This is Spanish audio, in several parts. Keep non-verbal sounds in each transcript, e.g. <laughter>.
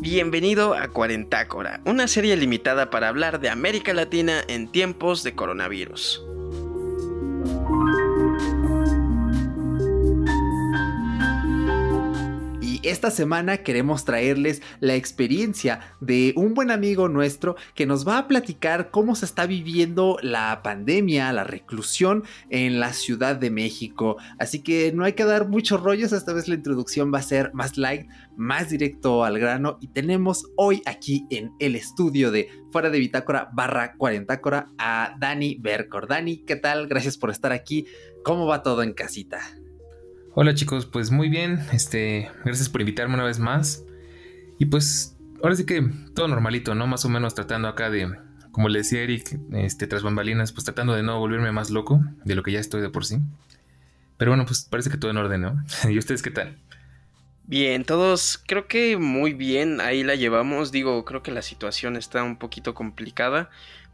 Bienvenido a Cuarentácora, una serie limitada para hablar de América Latina en tiempos de coronavirus. Esta semana queremos traerles la experiencia de un buen amigo nuestro que nos va a platicar cómo se está viviendo la pandemia, la reclusión en la Ciudad de México. Así que no hay que dar muchos rollos, esta vez la introducción va a ser más light, más directo al grano y tenemos hoy aquí en el estudio de Fuera de Bitácora barra Cuarentácora a Dani Bercor. Dani, ¿qué tal? Gracias por estar aquí. ¿Cómo va todo en casita? Hola chicos, pues muy bien, este, gracias por invitarme una vez más. Y pues ahora sí que todo normalito, ¿no? Más o menos tratando acá de, como le decía Eric, este, tras bambalinas, pues tratando de no volverme más loco de lo que ya estoy de por sí. Pero bueno, pues parece que todo en orden, ¿no? <laughs> ¿Y ustedes qué tal? Bien, todos creo que muy bien, ahí la llevamos. Digo, creo que la situación está un poquito complicada,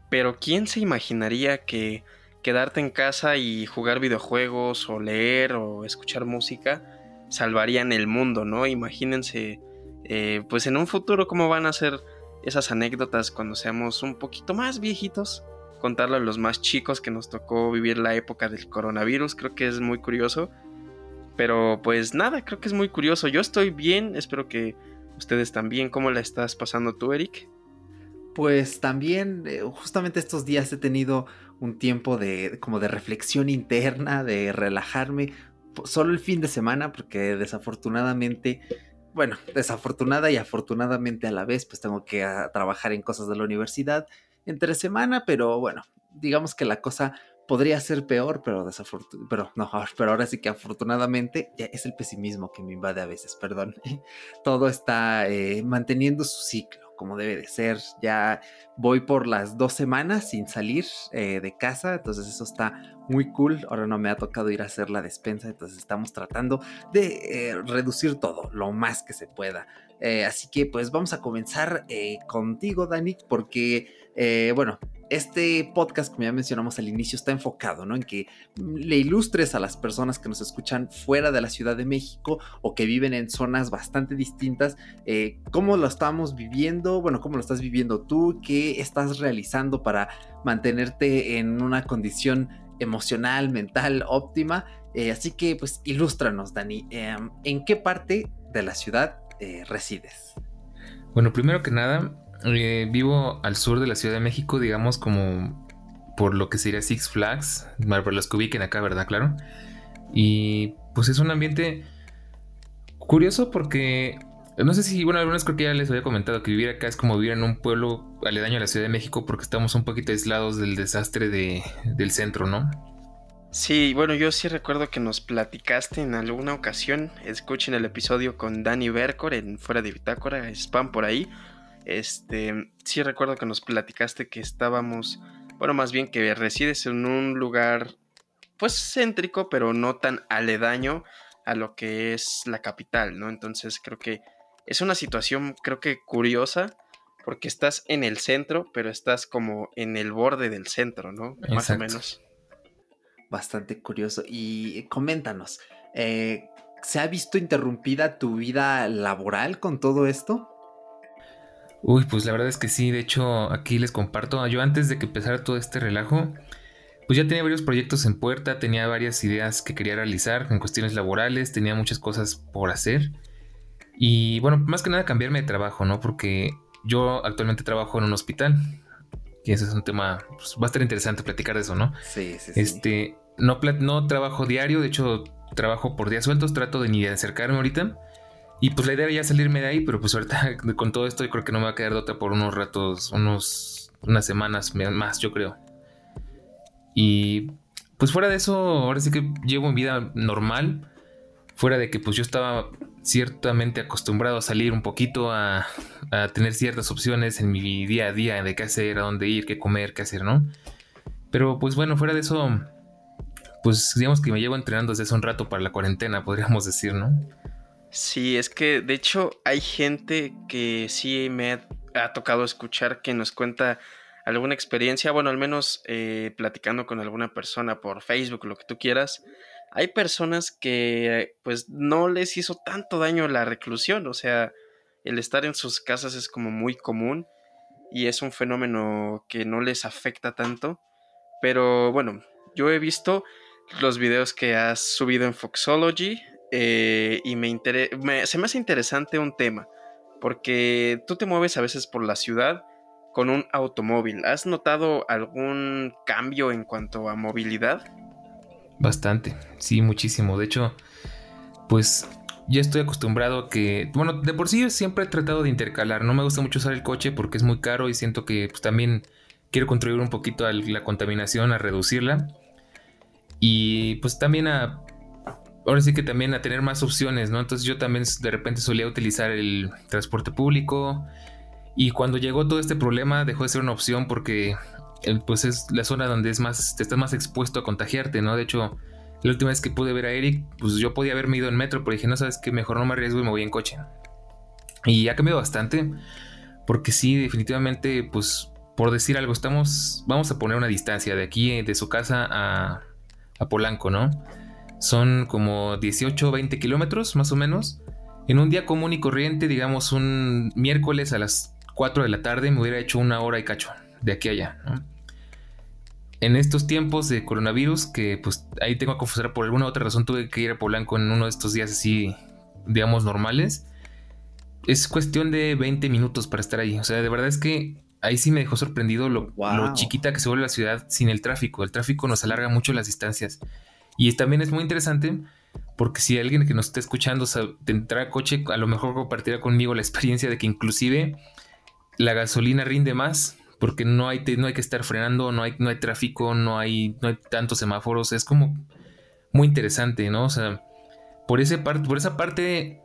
pero ¿quién se imaginaría que quedarte en casa y jugar videojuegos o leer o escuchar música salvarían el mundo, ¿no? Imagínense, eh, pues en un futuro cómo van a ser esas anécdotas cuando seamos un poquito más viejitos, contarlo a los más chicos que nos tocó vivir la época del coronavirus, creo que es muy curioso. Pero pues nada, creo que es muy curioso. Yo estoy bien, espero que ustedes también. ¿Cómo la estás pasando tú, Eric? Pues también, eh, justamente estos días he tenido un tiempo de como de reflexión interna, de relajarme, solo el fin de semana, porque desafortunadamente, bueno, desafortunada y afortunadamente a la vez, pues tengo que ah, trabajar en cosas de la universidad entre semana, pero bueno, digamos que la cosa podría ser peor, pero desafortunadamente, pero no, pero ahora sí que afortunadamente ya es el pesimismo que me invade a veces, perdón. <laughs> Todo está eh, manteniendo su ciclo como debe de ser. Ya voy por las dos semanas sin salir eh, de casa, entonces eso está muy cool. Ahora no me ha tocado ir a hacer la despensa, entonces estamos tratando de eh, reducir todo lo más que se pueda. Eh, así que pues vamos a comenzar contigo, Dani, porque bueno, este podcast, como ya mencionamos al inicio, está enfocado ¿no? en que le ilustres a las personas que nos escuchan fuera de la Ciudad de México o que viven en zonas bastante distintas, eh, cómo lo estamos viviendo, bueno, cómo lo estás viviendo tú, qué estás realizando para mantenerte en una condición emocional, mental óptima. Eh, así que, pues, ilústranos, Dani, em, ¿en qué parte de la ciudad eh, resides? Bueno, primero que nada, eh, vivo al sur de la Ciudad de México, digamos como por lo que sería Six Flags, para los que ubiquen acá, ¿verdad? Claro. Y pues es un ambiente curioso porque no sé si, bueno, algunas creo que ya les había comentado que vivir acá es como vivir en un pueblo aledaño a la Ciudad de México porque estamos un poquito aislados del desastre de, del centro, ¿no? Sí, bueno, yo sí recuerdo que nos platicaste en alguna ocasión, escuchen el episodio con Danny Bercor en Fuera de Bitácora, spam por ahí, este, sí recuerdo que nos platicaste que estábamos, bueno, más bien que resides en un lugar, pues céntrico, pero no tan aledaño a lo que es la capital, ¿no? Entonces creo que es una situación, creo que curiosa, porque estás en el centro, pero estás como en el borde del centro, ¿no? Más o menos. Bastante curioso. Y coméntanos, eh, ¿se ha visto interrumpida tu vida laboral con todo esto? Uy, pues la verdad es que sí, de hecho aquí les comparto, yo antes de que empezara todo este relajo, pues ya tenía varios proyectos en puerta, tenía varias ideas que quería realizar en cuestiones laborales, tenía muchas cosas por hacer. Y bueno, más que nada cambiarme de trabajo, ¿no? Porque yo actualmente trabajo en un hospital. Y ese es un tema, pues, va a estar interesante platicar de eso, ¿no? Sí, sí, este, No, no trabajo diario, de hecho trabajo por días sueltos, trato de ni de acercarme ahorita. Y pues la idea era ya salirme de ahí, pero pues ahorita <laughs> con todo esto yo creo que no me va a quedar de otra por unos ratos, unos, unas semanas más, yo creo. Y pues fuera de eso, ahora sí que llevo en vida normal. Fuera de que pues yo estaba ciertamente acostumbrado a salir un poquito, a, a tener ciertas opciones en mi día a día de qué hacer, a dónde ir, qué comer, qué hacer, ¿no? Pero pues bueno, fuera de eso, pues digamos que me llevo entrenando desde hace un rato para la cuarentena, podríamos decir, ¿no? Sí, es que de hecho hay gente que sí me ha, tocado escuchar que nos cuenta alguna experiencia, bueno, al menos eh, platicando con alguna persona por Facebook, lo que tú quieras, hay personas que pues no les hizo tanto daño la reclusión, o sea, el estar en sus casas es como muy común y es un fenómeno que no les afecta tanto, pero bueno, yo he visto los videos que has subido en Foxology eh, y me, se me hace interesante un tema, porque tú te mueves a veces por la ciudad con un automóvil. ¿Has notado algún cambio en cuanto a movilidad? Bastante, sí, muchísimo. De hecho, pues ya estoy acostumbrado a que, bueno, de por sí siempre he tratado de intercalar. No me gusta mucho usar el coche porque es muy caro y siento que pues, también quiero contribuir un poquito a la contaminación, a reducirla. Y pues también a, ahora sí que también a tener más opciones, ¿no? Entonces yo también de repente solía utilizar el transporte público y cuando llegó todo este problema dejó de ser una opción porque pues es la zona donde es más, te estás más expuesto a contagiarte, ¿no? De hecho, la última vez que pude ver a Eric, pues yo podía haberme ido en metro, pero dije, no sabes qué, mejor no me arriesgo y me voy en coche. Y ha cambiado bastante, porque sí, definitivamente, pues por decir algo, estamos, vamos a poner una distancia de aquí, de su casa a, a Polanco, ¿no? Son como 18 o 20 kilómetros, más o menos. En un día común y corriente, digamos un miércoles a las 4 de la tarde, me hubiera hecho una hora y cacho de aquí a allá. En estos tiempos de coronavirus, que pues ahí tengo que confesar, por alguna otra razón tuve que ir a Polanco en uno de estos días así, digamos, normales. Es cuestión de 20 minutos para estar ahí. O sea, de verdad es que ahí sí me dejó sorprendido lo, lo, chiquita que se vuelve la ciudad sin el tráfico. El tráfico nos alarga mucho las distancias. Y también es muy interesante porque si alguien que nos esté escuchando tendrá coche, a lo mejor compartirá conmigo la experiencia de que inclusive la gasolina rinde más porque no hay, no hay que estar frenando, no hay, no hay tráfico, no hay, no hay tantos semáforos. Es como muy interesante, ¿no? O sea, por, ese por esa parte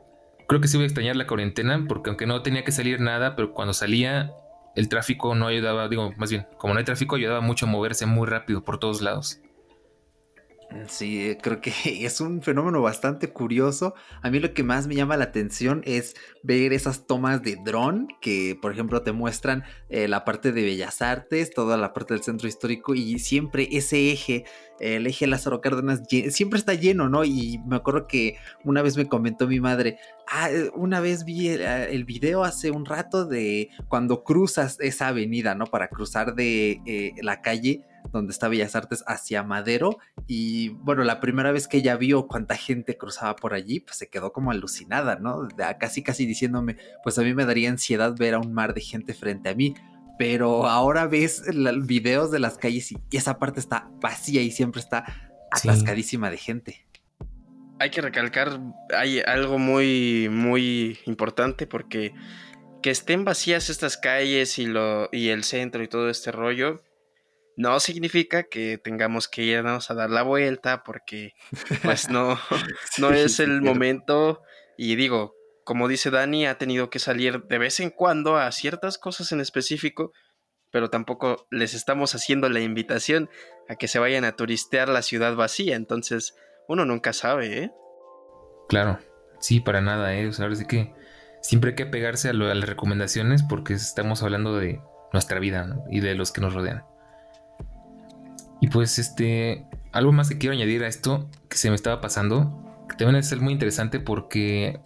creo que sí voy a extrañar la cuarentena porque aunque no tenía que salir nada, pero cuando salía el tráfico no ayudaba, digo, más bien, como no hay tráfico ayudaba mucho a moverse muy rápido por todos lados. Sí, creo que <laughs> es un fenómeno bastante curioso. A mí lo que más me llama la atención es ver esas tomas de dron que, por ejemplo, te muestran eh, la parte de Bellas Artes, toda la parte del centro histórico y siempre ese eje, el eje Lázaro Cárdenas, siempre está lleno, ¿no? Y me acuerdo que una vez me comentó mi madre, ah, eh, una vez vi el, ah, el video hace un rato de cuando cruzas esa avenida, ¿no? Para cruzar de eh, la calle donde está Bellas Artes hacia Madero y bueno, la primera vez que ella vio cuánta gente cruzaba por allí, pues se quedó como alucinada, ¿no? Casi casi diciéndome, pues a mí me daría ansiedad ver a un mar de gente frente a mí, pero ahora ves videos de las calles y esa parte está vacía y siempre está atascadísima de gente. Hay que recalcar, hay algo muy, muy importante porque que estén vacías estas calles y, lo, y el centro y todo este rollo, no significa que tengamos que irnos a dar la vuelta porque pues no, <laughs> <laughs> no es el momento y digo, como dice Dani, ha tenido que salir de vez en cuando a ciertas cosas en específico, pero tampoco les estamos haciendo la invitación a que se vayan a turistear la ciudad vacía, entonces uno nunca sabe, ¿eh? Claro, sí, para nada, ¿eh? O sea, ahora sí que siempre hay que pegarse a, las recomendaciones porque estamos hablando de nuestra vida y de los que nos rodean. Y pues este, algo más que quiero añadir a esto que se me estaba pasando, que también es muy interesante porque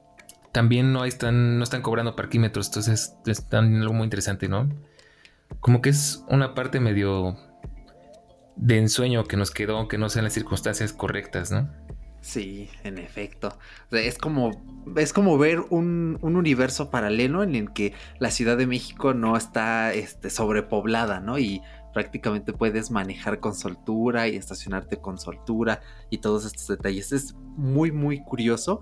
también no están, no están cobrando parquímetros, entonces están algo muy interesante, ¿no? Como que es una parte medio de ensueño que nos quedó, que no sean las circunstancias correctas, ¿no? Sí, en efecto. es como, es como ver un, un, universo paralelo en el que la Ciudad de México no está este, sobrepoblada, ¿no? Y prácticamente puedes manejar con soltura y estacionarte con soltura y todos estos detalles. Es muy, muy curioso.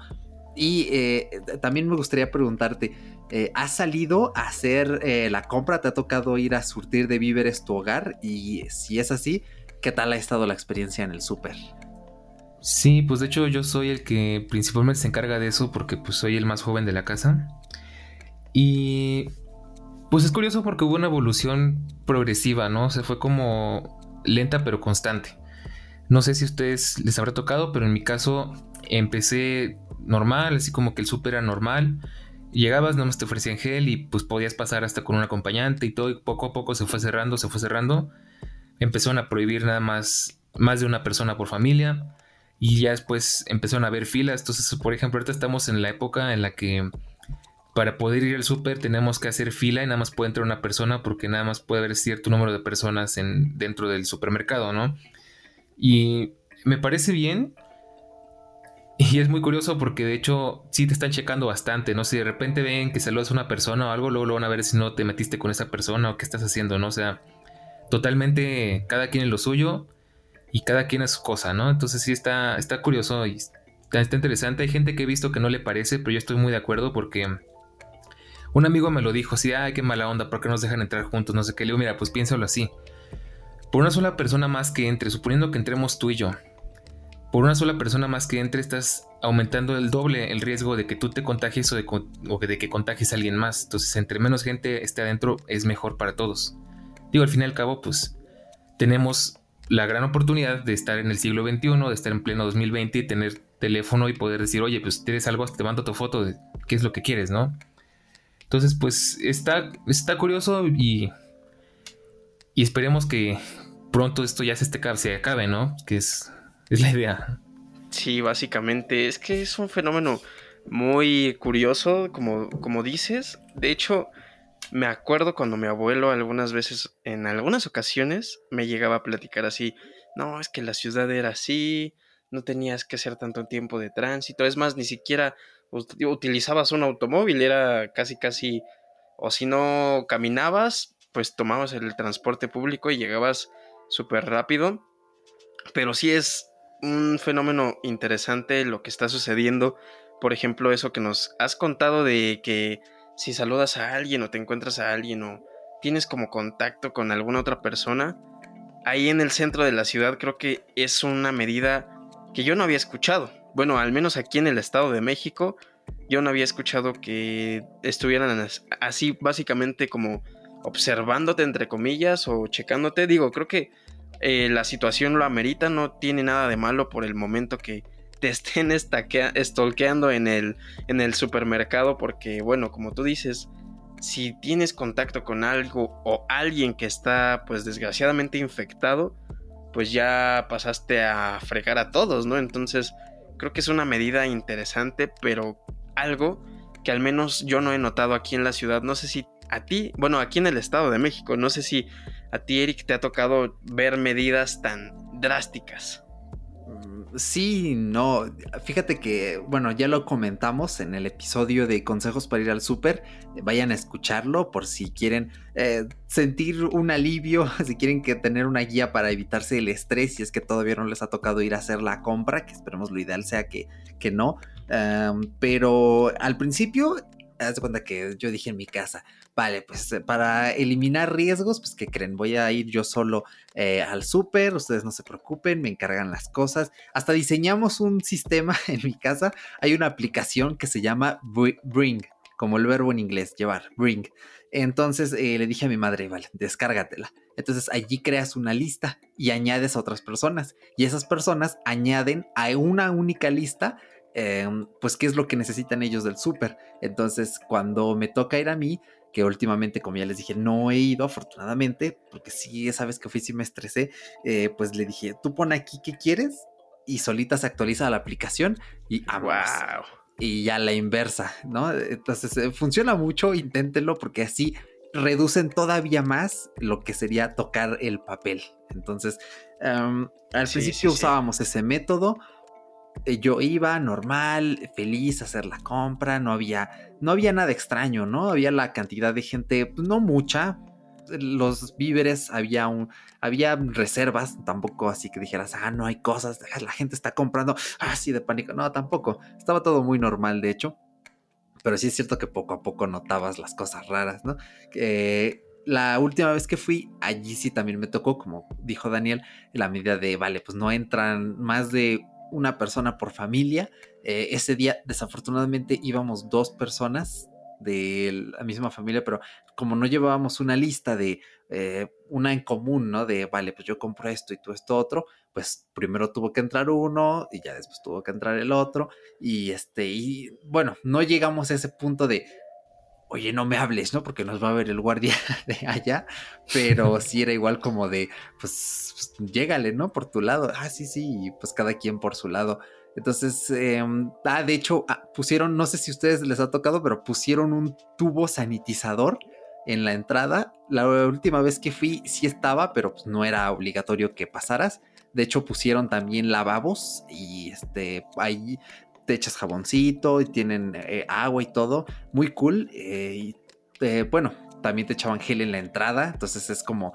Y eh, también me gustaría preguntarte, eh, ¿has salido a hacer eh, la compra? ¿Te ha tocado ir a surtir de víveres tu hogar? Y si es así, ¿qué tal ha estado la experiencia en el súper? Sí, pues de hecho yo soy el que principalmente se encarga de eso porque pues soy el más joven de la casa. Y pues es curioso porque hubo una evolución progresiva, ¿no? O sea, fue como lenta pero constante. No sé si a ustedes les habrá tocado, pero en mi caso empecé normal, así como que el súper era normal. Llegabas, no te ofrecían gel y pues podías pasar hasta con un acompañante y todo, y poco a poco se fue cerrando, se fue cerrando. Empezaron a prohibir nada más, más de una persona por familia y ya después empezaron a haber filas. Entonces, por ejemplo, ahorita estamos en la época en la que para poder ir al súper tenemos que hacer fila y nada más puede entrar una persona porque nada más puede haber cierto número de personas en, dentro del supermercado, ¿no? Y me parece bien <laughs> y es muy curioso porque de hecho sí te están checando bastante, ¿no? Si de repente ven que saludas a una persona o algo, luego lo van a ver si no te metiste con esa persona o qué estás haciendo, ¿no? O sea, totalmente cada quien es lo suyo y cada quien es su cosa, ¿no? Entonces sí está, está curioso y está, interesante. Hay gente que he visto que no le parece, pero yo estoy muy de acuerdo porque un amigo me lo dijo así, ay, qué mala onda, ¿por qué nos dejan entrar juntos? No sé qué. Le digo, mira, pues piénsalo así. Por una sola persona más que entre, suponiendo que entremos tú y yo, por una sola persona más que entre estás aumentando el doble el riesgo de que tú te contagies o de, que contagies a alguien más. Entonces, entre menos gente esté adentro, es mejor para todos. Digo, al fin y al cabo, pues tenemos la gran oportunidad de estar en el siglo XXI, de estar en pleno 2020 y tener teléfono y poder decir, oye, pues tienes algo, te mando tu foto qué es lo que quieres, ¿no? Entonces, pues está, está curioso y, y esperemos que pronto esto ya se, este, se acabe, ¿no? Que es es la idea. Sí, básicamente. Es que es un fenómeno muy curioso, como, como dices. De hecho, me acuerdo cuando mi abuelo algunas veces, en algunas ocasiones, me llegaba a platicar así. No, es que la ciudad era así, no tenías que hacer tanto tiempo de tránsito. Es más, ni siquiera utilizabas un automóvil, era casi casi, o si no caminabas, pues tomabas el transporte público y llegabas súper rápido. Pero sí es un fenómeno interesante lo que está sucediendo. Por ejemplo, eso que nos has contado de que si saludas a alguien o te encuentras a alguien o tienes como contacto con alguna otra persona, ahí en el centro de la ciudad creo que es una medida que yo no había escuchado. Bueno, al menos aquí en el Estado de México, yo no había escuchado que estuvieran así básicamente como observándote entre comillas o checándote. Digo, creo que eh, la situación lo amerita, no tiene nada de malo por el momento que te <laughs> estén estolqueando en el, en el supermercado, porque bueno, como tú dices, si tienes contacto con algo o alguien que está pues desgraciadamente infectado, pues ya pasaste a fregar a todos, ¿no? Entonces creo que es una medida interesante, pero algo que al menos yo no he notado aquí en la ciudad, no sé si a ti, bueno, aquí en el Estado de México, no sé si a ti, Eric, te ha tocado ver medidas tan drásticas. Sí, no. Fíjate que, bueno, ya lo comentamos en el episodio de consejos para ir al súper. Vayan a escucharlo por si quieren eh, sentir un alivio, <laughs> si quieren que tener una guía para evitarse el estrés, si es que todavía no les ha tocado ir a hacer la compra, que esperemos lo ideal sea que, que no. pero al principio, haz de cuenta que yo dije en mi casa, Vale, pues eh, para eliminar riesgos, pues que creen, voy a ir yo solo eh, al súper, ustedes no se preocupen, me encargan las cosas. Hasta diseñamos un sistema <laughs> en mi casa, hay una aplicación que se llama Bring, como el verbo en inglés, llevar, Bring. Entonces eh, le dije a mi madre, vale, descárgatela. Entonces allí creas una lista y añades a otras personas. Y esas personas añaden a una única lista em, pues qué es lo que necesitan ellos del súper. Entonces, cuando me toca ir a mí, que últimamente, como ya les dije, no he ido afortunadamente, porque sí, esa vez que fui sí me estresé, eh, pues le dije, tú pon aquí qué quieres y solita se actualiza la aplicación y wow. Y ya la inversa, ¿no? Entonces eh, funciona mucho, inténtenlo porque así reducen todavía más lo que sería tocar el papel. Entonces, al principio usábamos ese método yo iba normal, feliz a hacer la compra, no había, no había nada extraño, ¿no? Había la cantidad de gente, pues, no mucha, los víveres, había un, había reservas, tampoco así que dijeras, ah, no hay cosas, la gente está comprando, así ah, de pánico, no, tampoco, estaba todo muy normal, de hecho, pero sí es cierto que poco a poco notabas las cosas raras, ¿no? la última vez que fui, allí sí también me tocó, como dijo Daniel, la medida de, vale, pues no entran más de una persona por familia. Eh, ese día, desafortunadamente, íbamos dos personas de la misma familia, pero como no llevábamos una lista de eh, una en común, ¿no? De, vale, pues yo compro esto y tú esto otro, pues primero tuvo que entrar uno y ya después tuvo que entrar el otro y este y bueno, no llegamos a ese punto de oye, no me hables, ¿no? Porque nos va a ver el guardia <laughs> de allá, pero <laughs> sí era igual como de, pues, pues llégale, ¿no? Por tu lado. Ah, sí, sí, pues cada quien por su lado. Entonces, em, ah, de hecho, ah, pusieron, no sé si a ustedes les ha tocado, pero pusieron un tubo sanitizador en la entrada. La última vez que fui sí estaba, pero pues, no era obligatorio que pasaras. De hecho, pusieron también lavabos y este, ahí te echas jaboncito y tienen eh, agua y todo. Muy cool. Eh, y, eh, bueno, también te echaban gel en la entrada. Entonces es como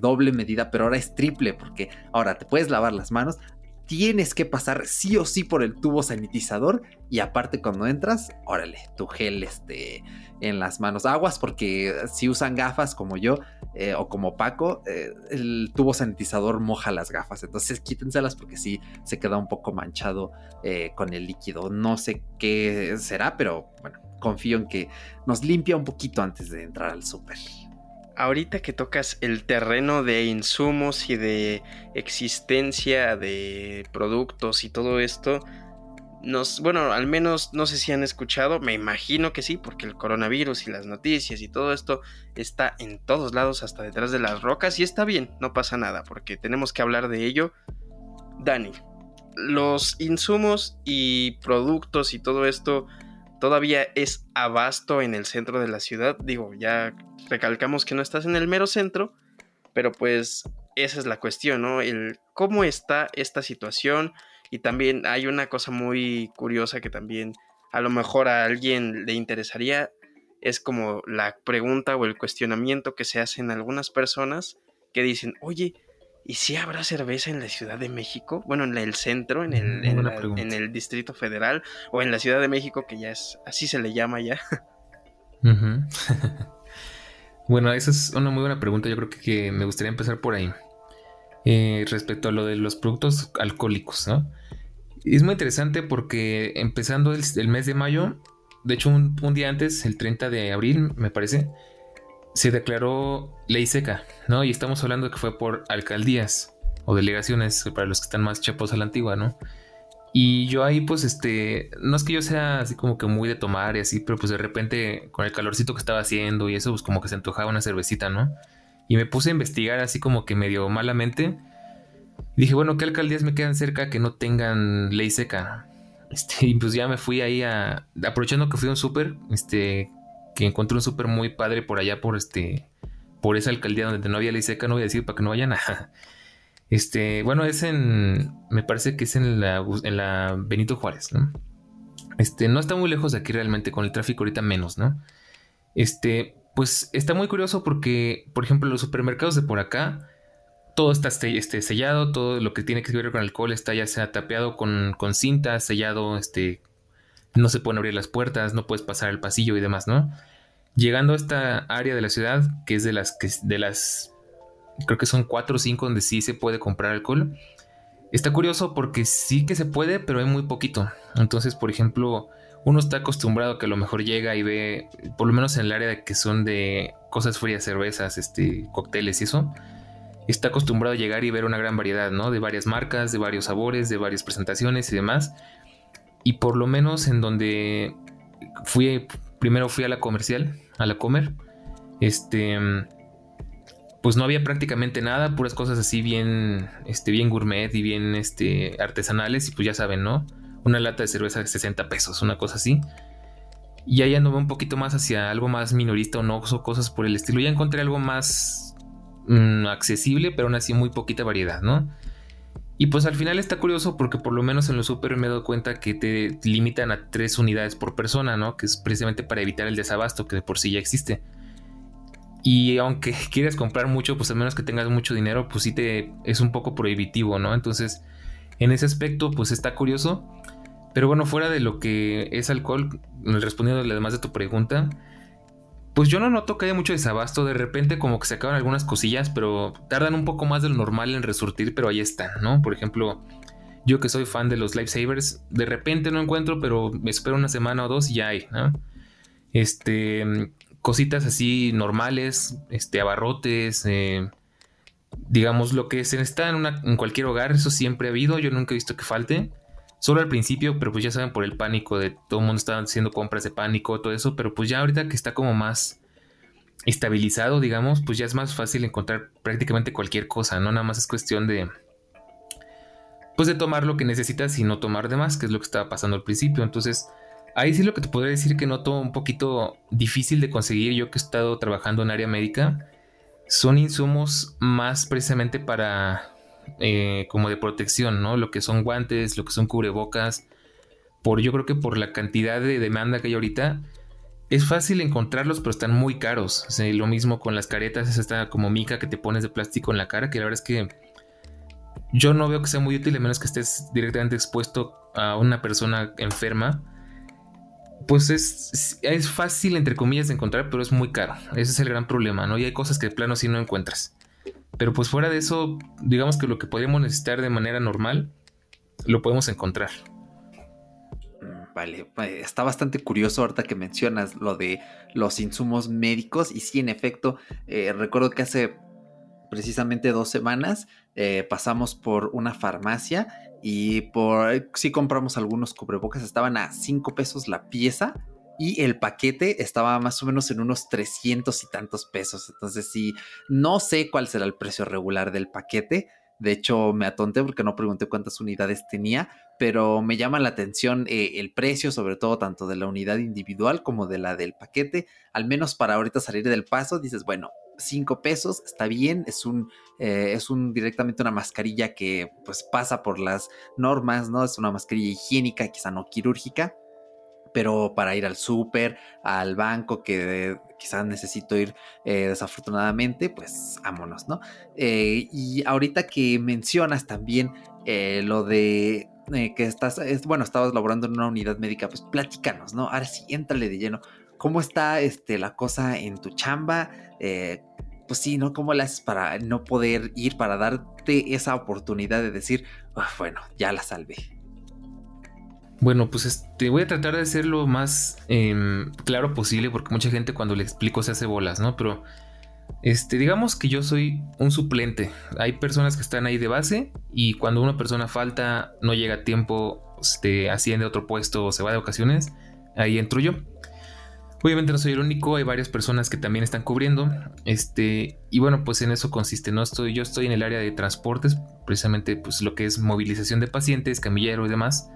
doble medida, pero ahora es triple porque ahora te puedes lavar las manos. Tienes que pasar sí o sí por el tubo sanitizador y aparte cuando entras, órale, tu gel este, en las manos. Aguas porque si usan gafas como yo eh, o como Paco, eh, el tubo sanitizador moja las gafas. Entonces quítenselas porque sí se queda un poco manchado eh, con el líquido. No sé qué será, pero bueno, confío en que nos limpia un poquito antes de entrar al súper. Ahorita que tocas el terreno de insumos y de existencia de productos y todo esto, nos, bueno, al menos no sé si han escuchado, me imagino que sí, porque el coronavirus y las noticias y todo esto está en todos lados, hasta detrás de las rocas, y está bien, no pasa nada, porque tenemos que hablar de ello. Dani, los insumos y productos y todo esto todavía es abasto en el centro de la ciudad. Digo, ya recalcamos que no estás en el mero centro, pero pues esa es la cuestión, ¿no? El cómo está esta situación y también hay una cosa muy curiosa que también a lo mejor a alguien le interesaría, es como la pregunta o el cuestionamiento que se hacen algunas personas que dicen, oye, ¿y si habrá cerveza en la Ciudad de México? Bueno, en el centro, en el, en, el Distrito Federal o en la Ciudad de México, que ya es, así se le llama ya. <laughs> <laughs> bueno, esa es una muy buena pregunta, yo creo que me gustaría empezar por ahí. Eh, respecto a lo de los productos alcohólicos, ¿no? Es muy interesante porque empezando el, mes de mayo, de hecho un, día antes, el 30 de abril, me parece, se declaró ley seca, ¿no? Y estamos hablando que fue por alcaldías o delegaciones, para los que están más chapos a la antigua, ¿no? Y yo ahí, pues, este, no es que yo sea así como que muy de tomar y así, pero pues de repente con el calorcito que estaba haciendo y eso, pues como que se antojaba una cervecita, ¿no? Y me puse a investigar así como que medio malamente. dije, bueno, ¿qué alcaldías me quedan cerca que no tengan ley seca? Este, y pues ya me fui ahí a. Aprovechando que fui a un súper, este. Que encontré un súper muy padre por allá, por este. Por esa alcaldía donde no había ley seca, no voy a decir para que no vayan a. <laughs> Este, bueno, es en. Me parece que es en la, en la Benito Juárez, ¿no? Este, no está muy lejos de aquí realmente, con el tráfico ahorita menos, ¿no? Este, pues está muy curioso porque, por ejemplo, los supermercados de por acá, todo está este, sellado, todo lo que tiene que ver con alcohol está ya sea tapeado con, con cinta, sellado, este, no se pueden abrir las puertas, no puedes pasar el pasillo y demás, ¿no? Llegando a esta área de la ciudad, que es de las, que, de las, creo que son cuatro o cinco donde sí se puede comprar alcohol, está curioso porque sí que se puede, pero hay muy poquito. Entonces, por ejemplo, uno está acostumbrado a que a lo mejor llega y ve, por lo menos en el área que son de cosas frías, cervezas, este, cócteles y eso, está acostumbrado a llegar y ver una gran variedad, ¿no? De varias marcas, de varios sabores, de varias presentaciones y demás. Y por lo menos en donde fui, primero fui a la comercial, a la comer, este, pues no había prácticamente nada, puras cosas así bien, este, bien gourmet y bien, este, artesanales y pues ya saben, ¿no? una lata de cerveza de 60 pesos, una cosa así. Y ahí anduve un poquito más hacia algo más minorista o no, o cosas por el estilo. Ya encontré algo más mm, accesible, pero aún así muy poquita variedad, ¿no? Y pues al final está curioso porque por lo menos en los super me he dado cuenta que te limitan a tres unidades por persona, ¿no? Que es precisamente para evitar el desabasto que de por sí ya existe. Y aunque <laughs> quieras comprar mucho, pues al menos que tengas mucho dinero, pues sí te es un poco prohibitivo, ¿no? Entonces, en ese aspecto, pues está curioso. Pero bueno, fuera de lo que es alcohol, respondiendo además de tu pregunta, pues yo no noto que haya mucho desabasto. De repente, como que se acaban algunas cosillas, pero tardan un poco más de lo normal en resurtir, pero ahí están, ¿no? Por ejemplo, yo que soy fan de los lifesavers, de repente no encuentro, pero me espero una semana o dos y ya hay, ¿no? Este, cositas así normales, este, abarrotes, eh, digamos, lo que se en, en cualquier hogar, eso siempre ha habido, yo nunca he visto que falte. Solo al principio, pero pues ya saben por el pánico de todo el mundo está haciendo compras de pánico, todo eso, pero pues ya ahorita que está como más estabilizado, digamos, pues ya es más fácil encontrar prácticamente cualquier cosa, no nada más es cuestión de pues de tomar lo que necesitas y no tomar de más, que es lo que estaba pasando al principio. Entonces, ahí sí lo que te podría decir que noto un poquito difícil de conseguir yo que he estado trabajando en área médica son insumos más precisamente para eh, como de protección, ¿no? Lo que son guantes, lo que son cubrebocas. Por, yo creo que por la cantidad de demanda que hay ahorita, es fácil encontrarlos, pero están muy caros. lo mismo con las caretas, esa está como mica que te pones de plástico en la cara, que la verdad es que yo no veo que sea muy útil a menos que estés directamente expuesto a una persona enferma. Pues es, es fácil, entre comillas, de encontrar, pero es muy caro. Ese es el gran problema, ¿no? Y hay cosas que de plano sí no encuentras. Pero pues fuera de eso, digamos que lo que podríamos necesitar de manera normal, lo podemos encontrar. Mm, vale, está bastante curioso ahorita que mencionas lo de los insumos médicos y sí, en efecto, eh, recuerdo que hace precisamente dos semanas eh, pasamos por una farmacia y por sí compramos algunos cubrebocas, estaban a 5 pesos la pieza y el paquete estaba más o menos en unos 300 y tantos pesos. Entonces sí, no sé cuál será el precio regular del paquete. De hecho, me atonté porque no pregunté cuántas unidades tenía, pero me llama la atención eh, el precio, sobre todo tanto de la unidad individual como de la del paquete. Al menos para ahorita salir del paso, dices, bueno, 5 pesos, está bien, es un, eh, es un directamente una mascarilla que pues pasa por las normas, ¿no? Es una mascarilla higiénica, quizá no quirúrgica, pero para ir al súper, al banco, que quizás necesito ir eh, desafortunadamente, pues vámonos, ¿no? Eh, y ahorita que mencionas también eh, lo de que estás, bueno, estabas laborando en una unidad médica, pues platícanos, ¿no? Ahora sí, éntrale de lleno. ¿Cómo está este, la cosa en tu chamba? pues sí, ¿no? ¿Cómo le haces para no poder ir, para darte esa oportunidad de decir, ah, bueno, ya la salvé? Bueno, pues este, voy a tratar de ser lo más em, claro posible porque mucha gente cuando le explico se hace bolas, ¿no? Pero este, digamos que yo soy un suplente. Hay personas que están ahí de base y cuando una persona falta, no llega a tiempo, este, asciende a otro puesto o se va de ocasiones, ahí entro yo. Obviamente no soy el único, hay varias personas que también están cubriendo. Este, y bueno, pues en eso consiste, ¿no? Estoy, yo estoy en el área de transportes, precisamente pues lo que es movilización de pacientes, camillero y demás.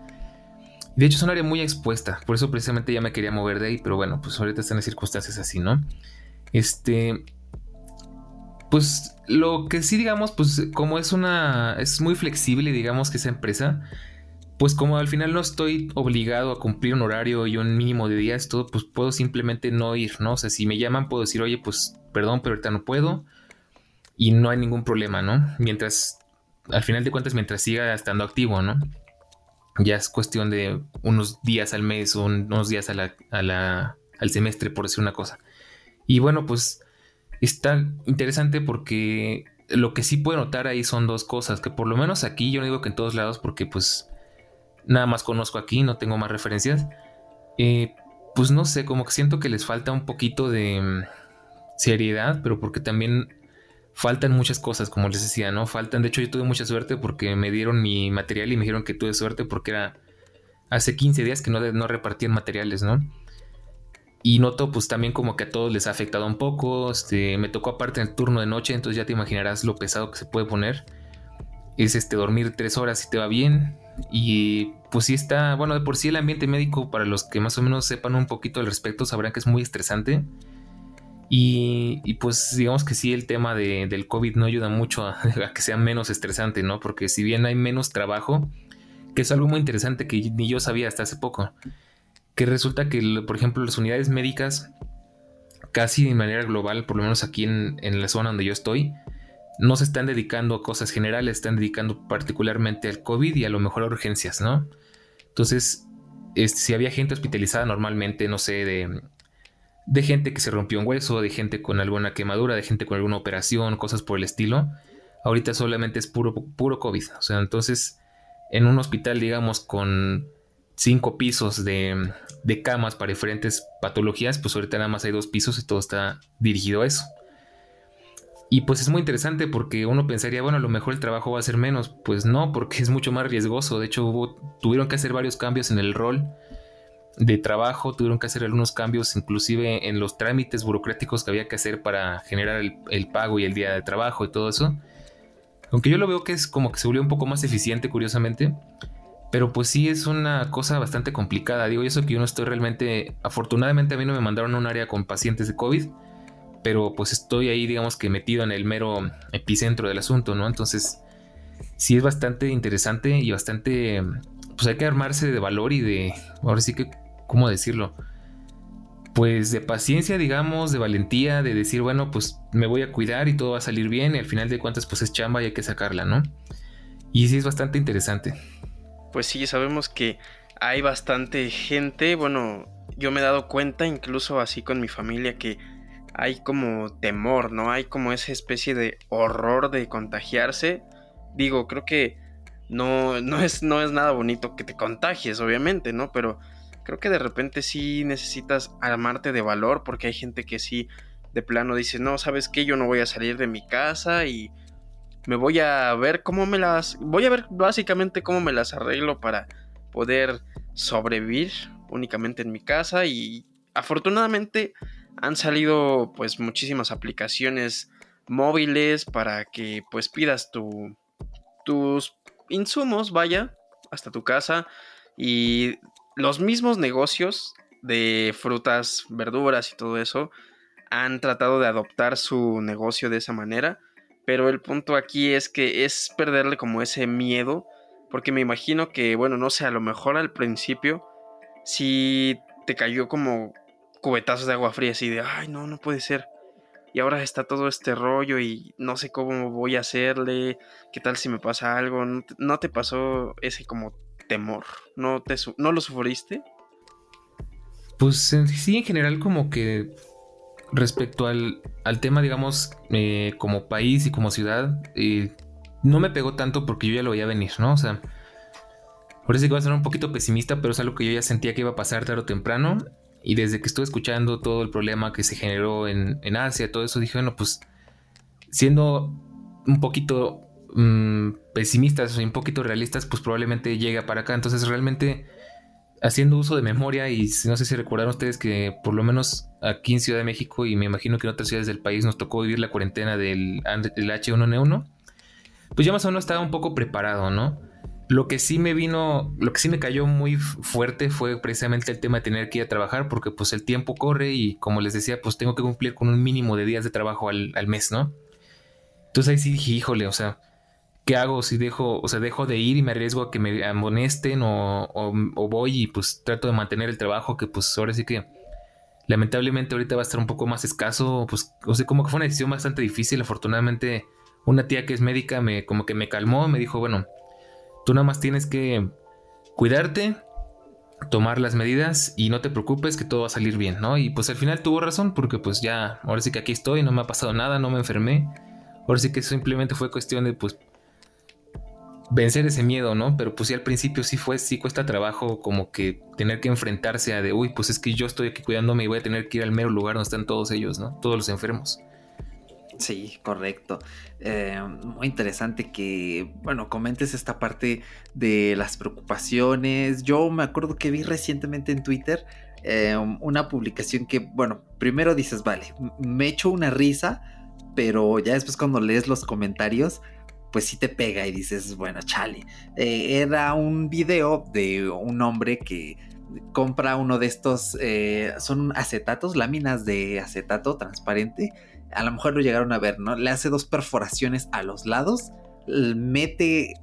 De hecho, es un área muy expuesta, por eso precisamente ya me quería mover de ahí, pero bueno, pues ahorita están las circunstancias así, ¿no? Este. Pues lo que sí, digamos, pues como es una. Es muy flexible, digamos, que esa empresa. Pues como al final no estoy obligado a cumplir un horario y un mínimo de días, todo, pues puedo simplemente no ir, ¿no? O sea, si me llaman, puedo decir, oye, pues perdón, pero ahorita no puedo. Y no hay ningún problema, ¿no? Mientras, al final de cuentas, mientras siga estando activo, ¿no? Ya es cuestión de unos días al mes o unos días al semestre, por decir una cosa. Y bueno, pues está interesante porque lo que sí puedo notar ahí son dos cosas, que por lo menos aquí, yo no digo que en todos lados, porque pues nada más conozco aquí, no tengo más referencias. Eh, pues no sé, como que siento que les falta un poquito de mm, seriedad, pero porque también faltan muchas cosas, como les decía, ¿no? Faltan, de hecho yo tuve mucha suerte porque me dieron mi material y me dijeron que tuve suerte porque era hace 15 días que no, no repartían materiales, ¿no? Y noto pues también como que a todos les ha afectado un poco, este, me tocó aparte en el turno de noche, entonces ya te imaginarás lo pesado que se puede poner. Es este dormir tres horas si te va bien. Y pues sí está, bueno, de por sí el ambiente médico, para los que más o menos sepan un poquito al respecto, sabrán que es muy estresante y, pues digamos que sí, el tema de, del COVID no ayuda mucho <laughs> a, que sea menos estresante, ¿no? Porque si bien hay menos trabajo, que es algo muy interesante que ni yo sabía hasta hace poco, que resulta que, por ejemplo, las unidades médicas, casi de manera global, por lo menos aquí en, en la zona donde yo estoy, no se están dedicando a cosas generales, están dedicando particularmente al COVID y a lo mejor a urgencias, ¿no? Entonces, este, si había gente hospitalizada normalmente, no sé, de de gente que se rompió un hueso, de gente con alguna quemadura, de gente con alguna operación, cosas por el estilo. Ahorita solamente es puro, puro COVID. O sea, entonces en un hospital, digamos, con cinco pisos de, de camas para diferentes patologías, pues ahorita nada más hay dos pisos y todo está dirigido a eso. Y pues es muy interesante porque uno pensaría, bueno, a lo mejor el trabajo va a ser menos. Pues no, porque es mucho más riesgoso. De hecho, tuvieron que hacer varios cambios en el rol de trabajo, tuvieron que hacer algunos cambios inclusive en los trámites burocráticos que había que hacer para generar el, pago y el día de trabajo y todo eso. Aunque yo lo veo que es como que se volvió un poco más eficiente, curiosamente. Pero pues sí es una cosa bastante complicada. Digo, eso que yo no estoy realmente... Afortunadamente a mí no me mandaron a un área con pacientes de COVID. Pero pues estoy ahí, digamos que metido en el mero epicentro del asunto, ¿no? Entonces sí es bastante interesante y bastante... Pues hay que armarse de valor y de... Ahora sí que ¿cómo decirlo? Pues de paciencia, digamos, de valentía, de decir, bueno, pues me voy a cuidar y todo va a salir bien y al final de cuentas pues es chamba y hay que sacarla, ¿no? Y sí es bastante interesante. Pues sí, sabemos que hay bastante gente, bueno, yo me he dado cuenta incluso así con mi familia que hay como temor, ¿no? Hay como esa especie de horror de contagiarse. Digo, creo que no, no, es, no es nada bonito que te contagies, obviamente, ¿no? Pero creo que de repente sí necesitas armarte de valor porque hay gente que sí de plano dice, no, sabes qué, yo no voy a salir de mi casa y me voy a ver cómo me las, voy a ver básicamente cómo me las arreglo para poder sobrevivir únicamente en mi casa y afortunadamente han salido pues muchísimas aplicaciones móviles para que pues pidas tu, tus insumos, vaya, hasta tu casa. Y los mismos negocios de frutas, verduras y todo eso han tratado de adoptar su negocio de esa manera, pero el punto aquí es que es perderle como ese miedo, porque me imagino que, bueno, no sé, a lo mejor al principio si te cayó como cubetazos de agua fría así de, ay, no, no puede ser. Y ahora está todo este rollo y no sé cómo voy a hacerle, qué tal si me pasa algo, no no te pasó ese como temor? ¿No, te, ¿No lo sufriste? Pues sí, en general como que respecto al, tema, digamos, eh, como país y como ciudad, eh, no me pegó tanto porque yo ya lo veía venir, ¿no? O sea, por eso que va a ser un poquito pesimista, pero es algo que yo ya sentía que iba a pasar tarde o temprano. Y desde que estuve escuchando todo el problema que se generó en, en Asia, todo eso, dije, bueno, pues siendo un poquito Mm, pesimistas o un poquito realistas, pues probablemente llega para acá. Entonces realmente haciendo uso de memoria y no sé si recuerdan ustedes que por lo menos aquí en Ciudad de México y me imagino que en otras ciudades del país nos tocó vivir la cuarentena del, H1N1, pues ya más o menos estaba un poco preparado, ¿no? Lo que sí me vino, lo que sí me cayó muy fuerte fue precisamente el tema de tener que ir a trabajar porque pues el tiempo corre y como les decía, pues tengo que cumplir con un mínimo de días de trabajo al, al mes, ¿no? Entonces ahí sí dije, híjole, o sea, ¿qué hago si dejo, o sea, dejo de ir y me arriesgo a que me amonesten o, voy y pues trato de mantener el trabajo que pues ahora sí que lamentablemente ahorita va a estar un poco más escaso, pues, o sea, como que fue una decisión bastante difícil, afortunadamente una tía que es médica me como que me calmó, me dijo, bueno, tú nada más tienes que cuidarte, tomar las medidas y no te preocupes que todo va a salir bien, ¿no? Y pues al final tuvo razón porque pues ya, ahora sí que aquí estoy, no me ha pasado nada, no me enfermé. Ahora sí que simplemente fue cuestión de pues vencer ese miedo, ¿no? Pero pues sí al principio sí fue, sí cuesta trabajo como que tener que enfrentarse a de, uy, pues es que yo estoy aquí cuidándome y voy a tener que ir al mero lugar donde están todos ellos, ¿no? Todos los enfermos. Sí, correcto. Eh, muy interesante que, bueno, comentes esta parte de las preocupaciones. Yo me acuerdo que vi recientemente en Twitter eh, una publicación que, bueno, primero dices, vale, me echo una risa, pero ya después cuando lees los comentarios, pues sí te pega y dices, bueno, chale. Eh, era un video de un hombre que compra uno de estos, eh, son acetatos, láminas de acetato transparente. A lo mejor lo llegaron a ver, ¿no? Le hace dos perforaciones a los lados, mete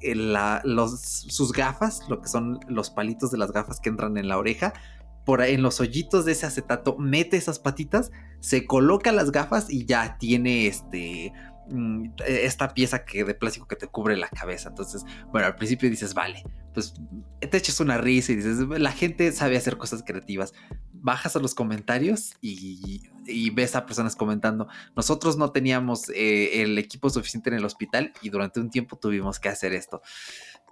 los, sus gafas, lo que son los palitos de las gafas que entran en la oreja, por en los hoyitos de ese acetato, mete esas patitas, se coloca las gafas y ya tiene este esta pieza que de plástico que te cubre la cabeza. Entonces, bueno, al principio dices, vale, pues te echas una risa y dices, la gente sabe hacer cosas creativas. Bajas a los comentarios y, ves a personas comentando, nosotros no teníamos eh, el equipo suficiente en el hospital y durante un tiempo tuvimos que hacer esto.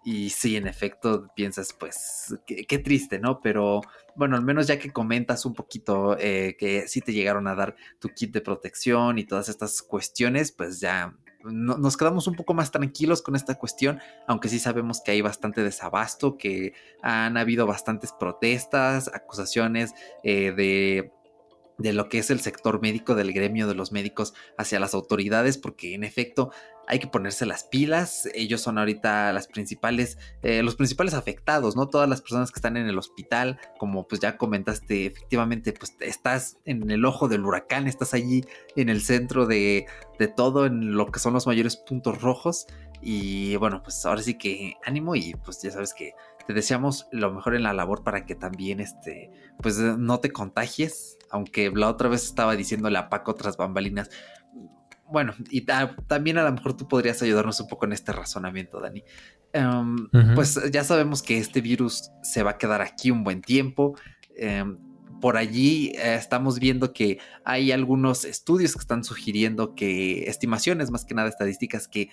Y sí, en efecto, piensas, pues, qué, triste, ¿no? Pero bueno, al menos ya que comentas un poquito eh, que sí te llegaron a dar tu kit de protección y todas estas cuestiones, pues ya nos quedamos un poco más tranquilos con esta cuestión, aunque sí sabemos que hay bastante desabasto, que han habido bastantes protestas, acusaciones eh, de de lo que es el sector médico, del gremio de los médicos hacia las autoridades, porque en efecto hay que ponerse las pilas. Ellos son ahorita las principales, eh, los principales afectados, ¿no? Todas las personas que están en el hospital, como pues ya comentaste, efectivamente, pues estás en el ojo del huracán, estás allí en el centro de, todo, en lo que son los mayores puntos rojos. Y bueno, pues ahora sí que ánimo y pues ya sabes que te deseamos lo mejor en la labor para que también este, pues no te contagies, aunque la otra vez estaba diciéndole a Paco otras bambalinas. Bueno, y también a lo mejor tú podrías ayudarnos un poco en este razonamiento, Dani. Em, pues ya sabemos que este virus se va a quedar aquí un buen tiempo. Em, por allí eh, estamos viendo que hay algunos estudios que están sugiriendo que estimaciones, más que nada estadísticas, que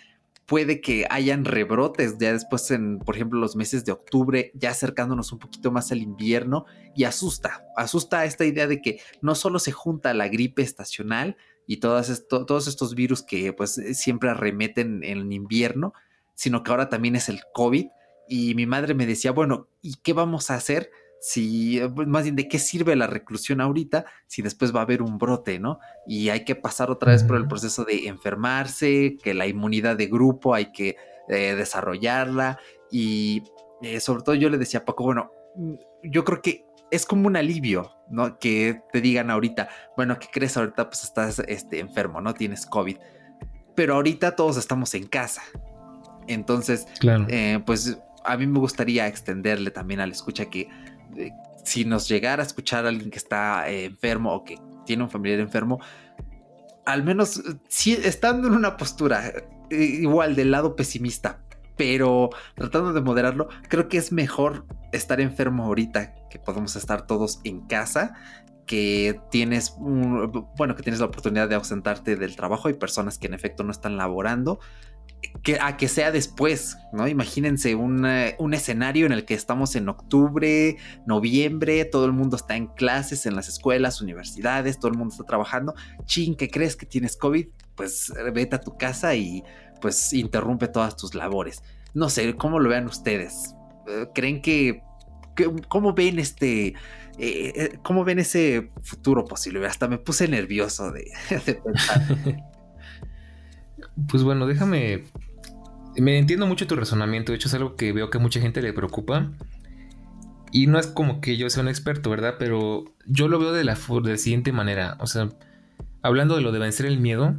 puede que hayan rebrotes ya después en, por ejemplo, los meses de octubre, ya acercándonos un poquito más al invierno y asusta, asusta esta idea de que no solo se junta la gripe estacional y todos estos virus que pues siempre arremeten en invierno, sino que ahora también es el COVID y mi madre me decía, bueno, ¿y qué vamos a hacer? si, eh, pues, más bien de qué sirve la reclusión ahorita si después va a haber un brote, ¿no? Y hay que pasar otra vez por el proceso de enfermarse, que la inmunidad de grupo hay que eh, desarrollarla y eh, sobre todo yo le decía a Paco, bueno, mm, yo creo que es como un alivio, ¿no? Que te digan ahorita, bueno, ¿qué crees ahorita? Pues estás este, enfermo, ¿no? Tienes COVID. Pero ahorita todos estamos en casa. Entonces, pues a mí me gustaría extenderle también a la escucha que si nos llegara a escuchar a alguien que está eh, enfermo o que tiene un familiar enfermo, al menos eh, si, estando en una postura eh, igual del lado pesimista, pero tratando de moderarlo, creo que es mejor estar enfermo ahorita que podemos estar todos en casa que tienes bueno que tienes la oportunidad de ausentarte del trabajo hay personas que en efecto no están laborando que, a que sea después, ¿no? Imagínense un, un, escenario en el que estamos en octubre, noviembre, todo el mundo está en clases en las escuelas, universidades, todo el mundo está trabajando. Chin, ¿qué crees que tienes COVID? Pues vete a tu casa y pues interrumpe todas tus labores. No sé, ¿cómo lo vean ustedes? Eh, ¿Creen que, cómo ven este, eh, eh, cómo ven ese futuro posible? Hasta me puse nervioso de, <laughs> pensar. <laughs> Pues bueno, déjame. Me entiendo mucho tu razonamiento. De hecho, es algo que veo que a mucha gente le preocupa. Y no es como que yo sea un experto, ¿verdad? Pero yo lo veo de la, de la siguiente manera. O sea, hablando de lo de vencer el miedo,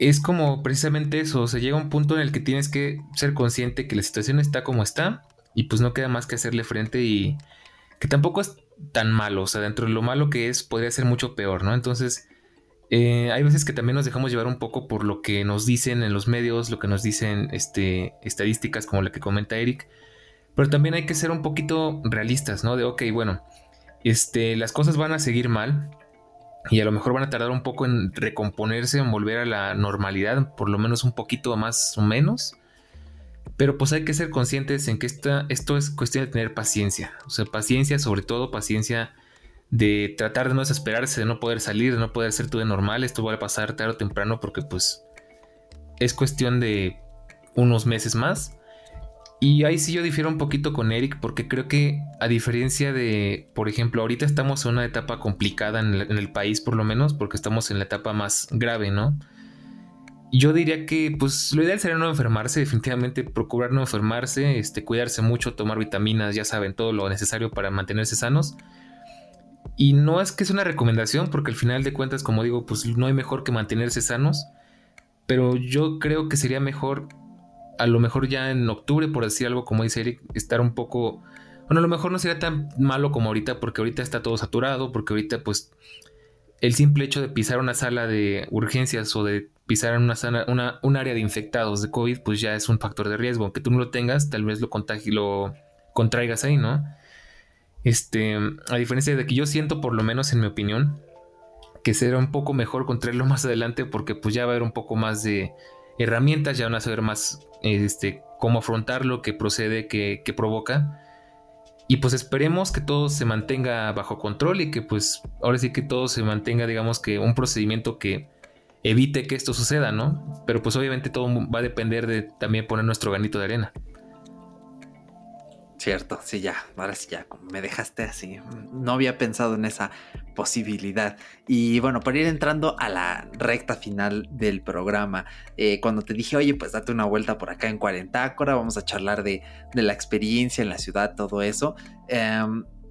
es como precisamente eso. O sea, llega un punto en el que tienes que ser consciente que la situación está como está. Y pues no queda más que hacerle frente y que tampoco es tan malo. O sea, dentro de lo malo que es, podría ser mucho peor, ¿no? Entonces, eh, hay veces que también nos dejamos llevar un poco por lo que nos dicen en los medios, lo que nos dicen este, estadísticas como la que comenta Eric. Pero también hay que ser un poquito realistas, ¿no? De, ok, bueno, este, las cosas van a seguir mal y a lo mejor van a tardar un poco en recomponerse, en volver a la normalidad, por lo menos un poquito más o menos. Pero pues hay que ser conscientes en que esta, esto es cuestión de tener paciencia. O sea, paciencia, sobre todo paciencia de tratar de no desesperarse, de no poder salir, de no poder ser todo de normal. Esto va a pasar tarde o temprano porque pues es cuestión de unos meses más. Y ahí sí yo difiero un poquito con Eric porque creo que a diferencia de, por ejemplo, ahorita estamos en una etapa complicada en el, país por lo menos porque estamos en la etapa más grave, ¿no? Yo diría que pues lo ideal sería no enfermarse, definitivamente procurar no enfermarse, este, cuidarse mucho, tomar vitaminas, ya saben, todo lo necesario para mantenerse sanos y no es que es una recomendación, porque al final de cuentas, como digo, pues no hay mejor que mantenerse sanos. Pero yo creo que sería mejor, a lo mejor ya en octubre, por decir algo como dice Eric, estar un poco... Bueno, a lo mejor no sería tan malo como ahorita, porque ahorita está todo saturado, porque ahorita pues el simple hecho de pisar una sala de urgencias o de pisar una, una un área de infectados de COVID, pues ya es un factor de riesgo. Aunque tú no lo tengas, tal vez lo lo contraigas ahí, ¿no? Este, a diferencia de que yo siento, por lo menos en mi opinión, que será un poco mejor contraerlo <laughs> más adelante porque pues ya va a haber un poco más de herramientas, ya van a saber más este, cómo afrontarlo, qué procede, qué, qué provoca. Y pues esperemos que todo se mantenga bajo control y que pues ahora sí que todo se mantenga, digamos que un procedimiento que evite que esto suceda, ¿no? Pero pues obviamente todo va a depender de también poner nuestro granito de arena. Cierto, sí, ya, ahora sí ya, me dejaste así. No había pensado en esa posibilidad. Y bueno, para ir entrando a la recta final del programa, eh, cuando te dije, oye, pues date una vuelta por acá en Cuarentácora, vamos a charlar de, de la experiencia en la ciudad, todo eso. Eh,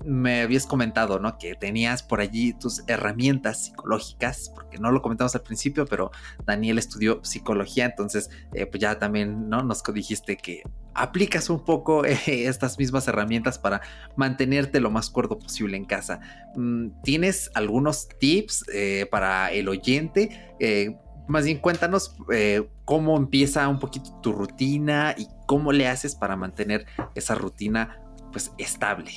me habías comentado, ¿no? Que tenías por allí tus herramientas psicológicas, porque no lo comentamos al principio, pero Daniel estudió psicología, entonces eh, pues ya también, ¿no? Nos dijiste que aplicas un poco eh, estas mismas herramientas para mantenerte lo más cuerdo posible en casa. Mm, ¿Tienes algunos tips eh, para el oyente? más bien cuéntanos cómo empieza un poquito tu rutina y cómo le haces para mantener esa rutina pues estable.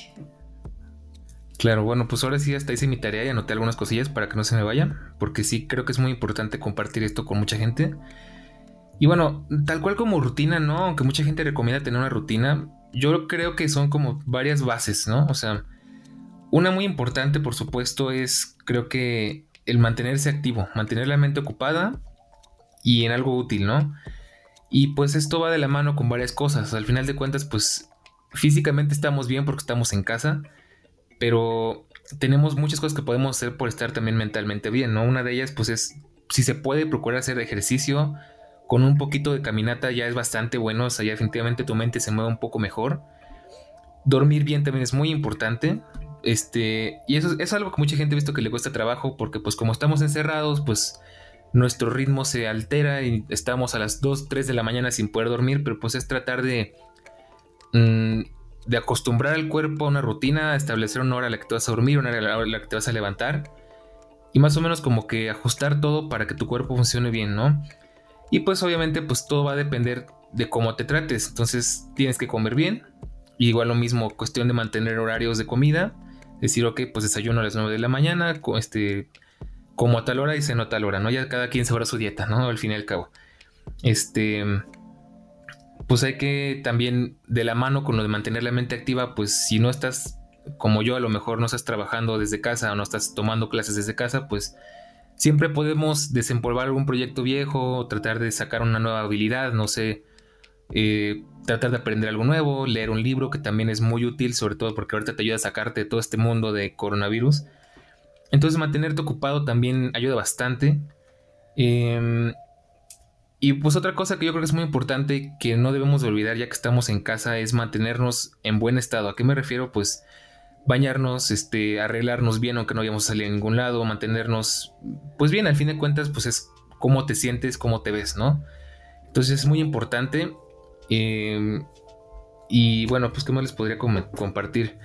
Claro, bueno, pues ahora sí hasta hice mi tarea y anoté algunas cosillas para que no se me vayan, porque sí creo que es muy importante compartir esto con mucha gente. Y bueno, tal cual como rutina, ¿no? Aunque mucha gente recomienda tener una rutina, yo creo que son como varias bases, ¿no? O sea, una muy importante, por supuesto, es creo que el mantenerse activo, mantener la mente ocupada y en algo útil, ¿no? Y pues esto va de la mano con varias cosas. Al final de cuentas, pues físicamente estamos bien porque estamos en casa pero tenemos muchas cosas que podemos hacer por estar también mentalmente bien, ¿no? Una de ellas, pues es, si se puede procurar hacer ejercicio, con un poquito de caminata ya es bastante bueno, o sea, ya definitivamente tu mente se mueve un poco mejor. Dormir bien también es muy importante. Este, y eso es algo que mucha gente ha visto que le cuesta trabajo porque pues como estamos encerrados, pues nuestro ritmo se altera y estamos a las 2, 3 de la mañana sin poder dormir, pero pues es tratar de mm, de acostumbrar al cuerpo a una rutina, establecer una hora a la que te vas a dormir, una hora a la que te vas a levantar. Y más o menos como que ajustar todo para que tu cuerpo funcione bien, ¿no? Y pues obviamente pues todo va a depender de cómo te trates. Entonces tienes que comer bien. igual lo mismo, cuestión de mantener horarios de comida. Decir, ok, pues desayuno a las 9 de la mañana, este, como a tal hora y ceno a tal hora, ¿no? Ya cada quien sabrá su dieta, ¿no? Al fin y al cabo. Este pues hay que también de la mano con lo de mantener la mente activa, pues si no estás como yo, a lo mejor no estás trabajando desde casa o no estás tomando clases desde casa, pues siempre podemos desempolvar algún proyecto viejo, tratar de sacar una nueva habilidad, no sé, eh, tratar de aprender algo nuevo, leer un libro que también es muy útil, sobre todo porque ahorita te ayuda a sacarte de todo este mundo de coronavirus. Entonces mantenerte ocupado también ayuda bastante. Eh, y pues otra cosa que yo creo que es muy importante que no debemos de olvidar ya que estamos en casa es mantenernos en buen estado. ¿A qué me refiero? Pues bañarnos, este, arreglarnos bien aunque no vayamos a salir a ningún lado, mantenernos pues bien, al fin de cuentas pues es cómo te sientes, cómo te ves, ¿no? Entonces es muy importante. Em, y bueno, pues qué más les podría compartir.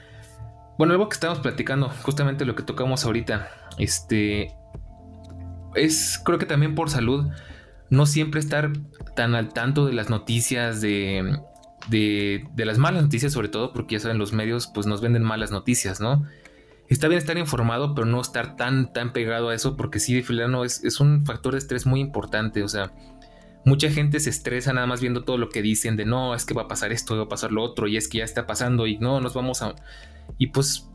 Bueno, algo que estamos platicando, justamente lo que tocamos ahorita, este, es creo que también por salud no siempre estar tan al tanto de las noticias, de, de, las malas noticias sobre todo, porque ya saben, los medios pues nos venden malas noticias, ¿no? Está bien estar informado, pero no estar tan, tan pegado a eso, porque sí, filano es, es un factor de estrés muy importante, o sea, mucha gente se estresa nada más viendo todo lo que dicen de no, es que va a pasar esto, va a pasar lo otro, y es que ya está pasando, y no, nos vamos a... Y pues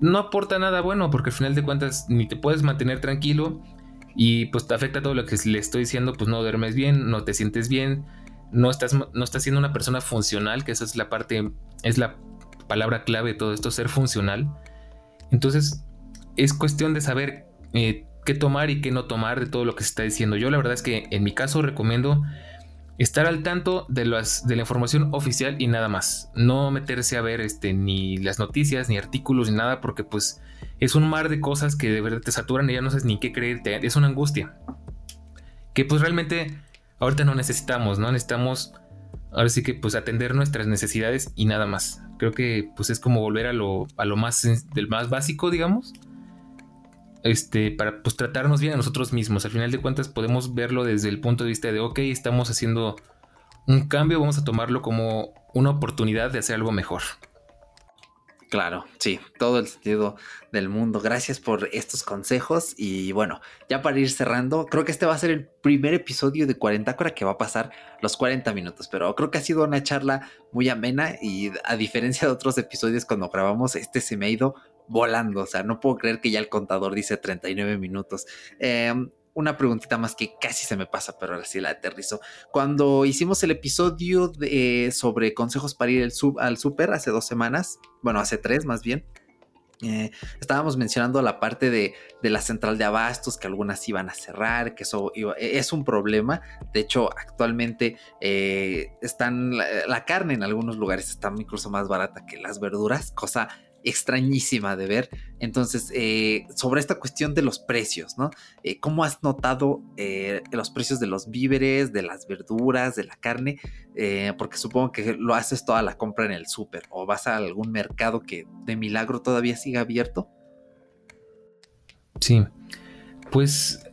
no aporta nada bueno, porque al final de cuentas ni te puedes mantener tranquilo, y pues te afecta todo lo que le estoy diciendo, pues no duermes bien, no te sientes bien, no estás, no estás siendo una persona funcional, que esa es la parte, es la palabra clave de todo esto, ser funcional. Entonces es cuestión de saber eh, qué tomar y qué no tomar de todo lo que se está diciendo. Yo la verdad es que en mi caso recomiendo estar al tanto de, las, de la información oficial y nada más. No meterse a ver este, ni las noticias, ni artículos, ni nada, porque pues es un mar de cosas que de verdad te saturan y ya no sabes ni qué creerte. Es una angustia. Que pues realmente ahorita no necesitamos, ¿no? Necesitamos ahora sí que pues atender nuestras necesidades y nada más. Creo que pues es como volver a lo, a lo más, del más básico, digamos este, para pues, tratarnos bien a nosotros mismos. Al final de cuentas podemos verlo desde el punto de vista de, ok, estamos haciendo un cambio, vamos a tomarlo como una oportunidad de hacer algo mejor. Claro, sí, todo el sentido del mundo. Gracias por estos consejos y bueno, ya para ir cerrando, creo que este va a ser el primer episodio de 40 Cora que va a pasar los 40 minutos, pero creo que ha sido una charla muy amena y a diferencia de otros episodios cuando grabamos, este se me ha ido volando, o sea, no puedo creer que ya el contador dice 39 minutos. Eh, una preguntita más que casi se me pasa, pero ahora sí la aterrizo. Cuando hicimos el episodio sobre consejos para ir al súper hace dos semanas, bueno, hace tres más bien, eh, estábamos mencionando la parte de, la central de abastos, que algunas iban a cerrar, que eso e, es un problema. De hecho, actualmente eh, están la, carne en algunos lugares está incluso más barata que las verduras, cosa extrañísima de ver. Entonces, eh, sobre esta cuestión de los precios, ¿no? Eh, ¿Cómo has notado eh, los precios de los víveres, de las verduras, de la carne? porque supongo que lo haces toda la compra en el súper o vas a algún mercado que de milagro todavía siga abierto. Sí, pues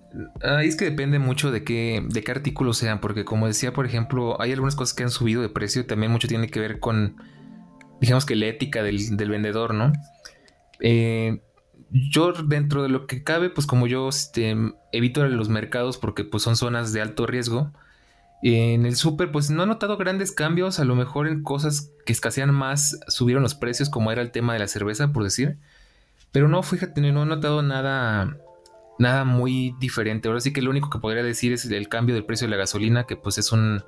es que depende mucho de qué, de qué artículos sean, porque como decía, por ejemplo, hay algunas cosas que han subido de precio, también mucho tiene que ver con digamos que la ética del, vendedor, ¿no? Eh, yo dentro de lo que cabe, pues como yo este, evito los mercados porque pues son zonas de alto riesgo, en el súper pues no he notado grandes cambios, a lo mejor en cosas que escasean más subieron los precios como era el tema de la cerveza, por decir, pero no, fíjate, no he notado nada, nada muy diferente. Ahora sí que lo único que podría decir es el cambio del precio de la gasolina, que pues es un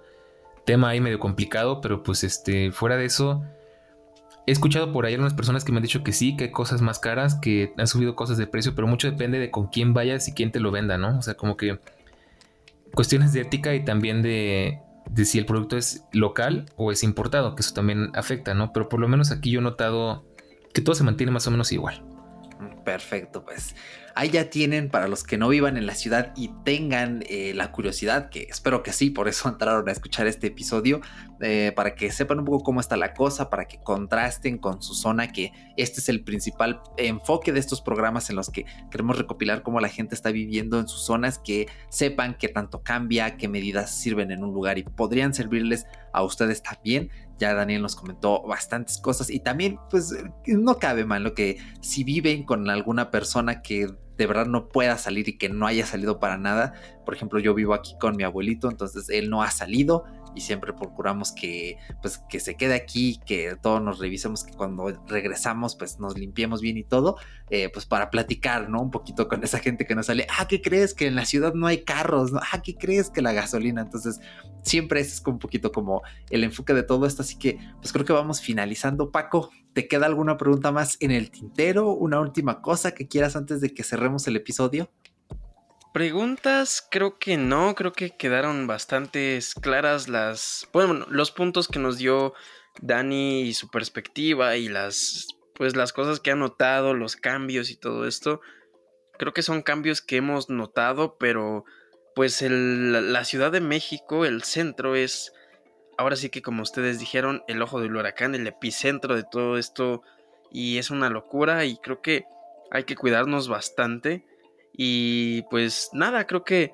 tema ahí medio complicado, pero pues este, fuera de eso He escuchado por ahí algunas personas que me han dicho que sí, que hay cosas más caras, que han subido cosas de precio, pero mucho depende de con quién vayas y quién te lo venda, ¿no? O sea, como que cuestiones de ética y también de, de si el producto es local o es importado, que eso también afecta, ¿no? Pero por lo menos aquí yo he notado que todo se mantiene más o menos igual. Perfecto, pues ahí ya tienen para los que no vivan en la ciudad y tengan eh, la curiosidad, que espero que sí, por eso <laughs> entraron a escuchar este episodio, eh, para que sepan un poco cómo está la cosa, para que contrasten con su zona, que este es el principal enfoque de estos programas en los que queremos recopilar cómo la gente está viviendo en sus zonas, que sepan qué tanto cambia, qué medidas sirven en un lugar y podrían servirles a ustedes también. Ya Daniel nos comentó bastantes cosas y también pues no cabe mal lo que si viven con alguna persona que de verdad no pueda salir y que no haya salido para nada. Por ejemplo, yo vivo aquí con mi abuelito, entonces él no ha salido y siempre procuramos que pues que se quede aquí, que todos nos revisemos, que cuando regresamos pues nos limpiemos bien y todo, eh, pues para platicar, ¿no? Un poquito con esa gente que nos sale, ah, ¿qué crees que en la ciudad no hay carros? ¿no? Ah, ¿qué crees que la gasolina? Entonces siempre es un poquito como el enfoque de todo esto, así que pues creo que vamos finalizando. Paco, ¿te queda alguna pregunta más en el tintero? ¿Una última cosa que quieras antes de que cerremos el episodio? Preguntas, creo que no, creo que quedaron bastante claras las, bueno, los puntos que nos dio Dani y su perspectiva y las, pues las cosas que ha notado, los cambios y todo esto. Creo que son cambios que hemos notado, pero pues la Ciudad de México, el centro es, ahora sí que como ustedes dijeron, el ojo del huracán, el epicentro de todo esto y es una locura y creo que hay que cuidarnos bastante y pues nada, creo que